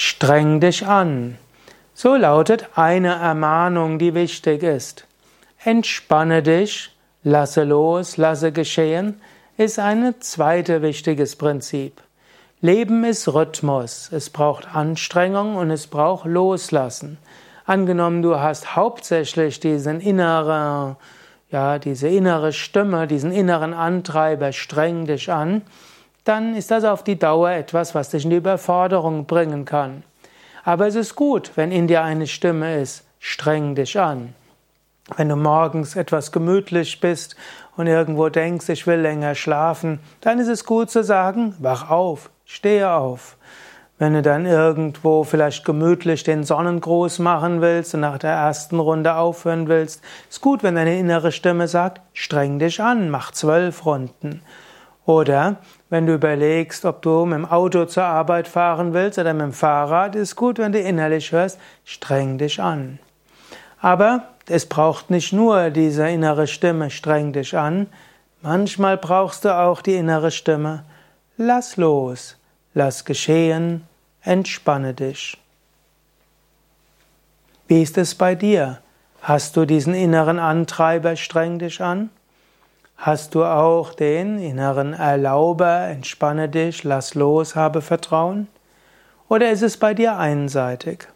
Streng dich an. So lautet eine Ermahnung, die wichtig ist. Entspanne dich, lasse los, lasse geschehen, ist ein zweites wichtiges Prinzip. Leben ist Rhythmus. Es braucht Anstrengung und es braucht Loslassen. Angenommen, du hast hauptsächlich diesen inneren, ja, diese innere Stimme, diesen inneren Antreiber, streng dich an, dann ist das auf die Dauer etwas, was dich in die Überforderung bringen kann. Aber es ist gut, wenn in dir eine Stimme ist, streng dich an. Wenn du morgens etwas gemütlich bist und irgendwo denkst, ich will länger schlafen, dann ist es gut zu sagen, wach auf, stehe auf. Wenn du dann irgendwo vielleicht gemütlich den Sonnengruß machen willst und nach der ersten Runde aufhören willst, ist gut, wenn deine innere Stimme sagt, streng dich an, mach zwölf Runden. Oder wenn du überlegst, ob du mit dem Auto zur Arbeit fahren willst oder mit dem Fahrrad, ist gut, wenn du innerlich hörst, streng dich an. Aber es braucht nicht nur diese innere Stimme, streng dich an. Manchmal brauchst du auch die innere Stimme, lass los, lass geschehen, entspanne dich. Wie ist es bei dir? Hast du diesen inneren Antreiber, streng dich an? Hast du auch den inneren Erlauber, entspanne dich, lass los, habe Vertrauen? Oder ist es bei dir einseitig?